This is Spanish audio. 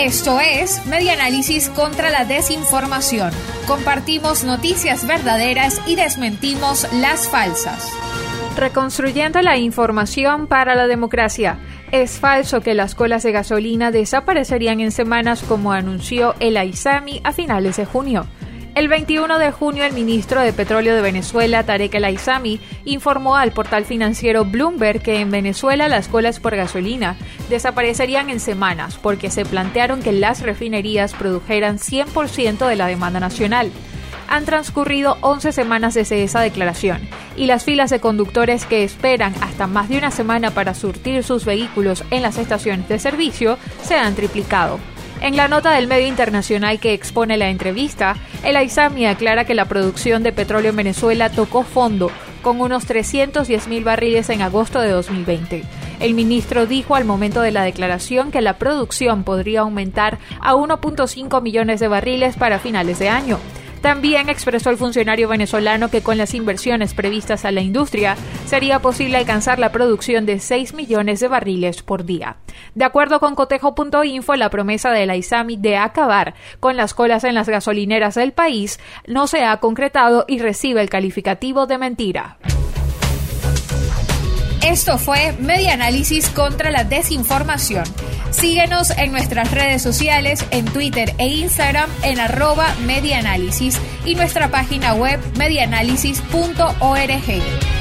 Esto es Media Análisis contra la Desinformación. Compartimos noticias verdaderas y desmentimos las falsas. Reconstruyendo la información para la democracia. Es falso que las colas de gasolina desaparecerían en semanas como anunció el AISAMI a finales de junio. El 21 de junio, el ministro de Petróleo de Venezuela, Tarek El Aizami, informó al portal financiero Bloomberg que en Venezuela las colas por gasolina desaparecerían en semanas porque se plantearon que las refinerías produjeran 100% de la demanda nacional. Han transcurrido 11 semanas desde esa declaración y las filas de conductores que esperan hasta más de una semana para surtir sus vehículos en las estaciones de servicio se han triplicado. En la nota del medio internacional que expone la entrevista, el AISAMI aclara que la producción de petróleo en Venezuela tocó fondo con unos 310 mil barriles en agosto de 2020. El ministro dijo al momento de la declaración que la producción podría aumentar a 1.5 millones de barriles para finales de año. También expresó el funcionario venezolano que con las inversiones previstas a la industria sería posible alcanzar la producción de 6 millones de barriles por día. De acuerdo con cotejo.info, la promesa de la ISAMI de acabar con las colas en las gasolineras del país no se ha concretado y recibe el calificativo de mentira. Esto fue Media Análisis contra la Desinformación. Síguenos en nuestras redes sociales, en Twitter e Instagram en arroba medianálisis y nuestra página web medianálisis.org.